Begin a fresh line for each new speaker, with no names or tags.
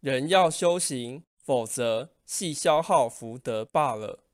人要修行否则系消耗福德罢了。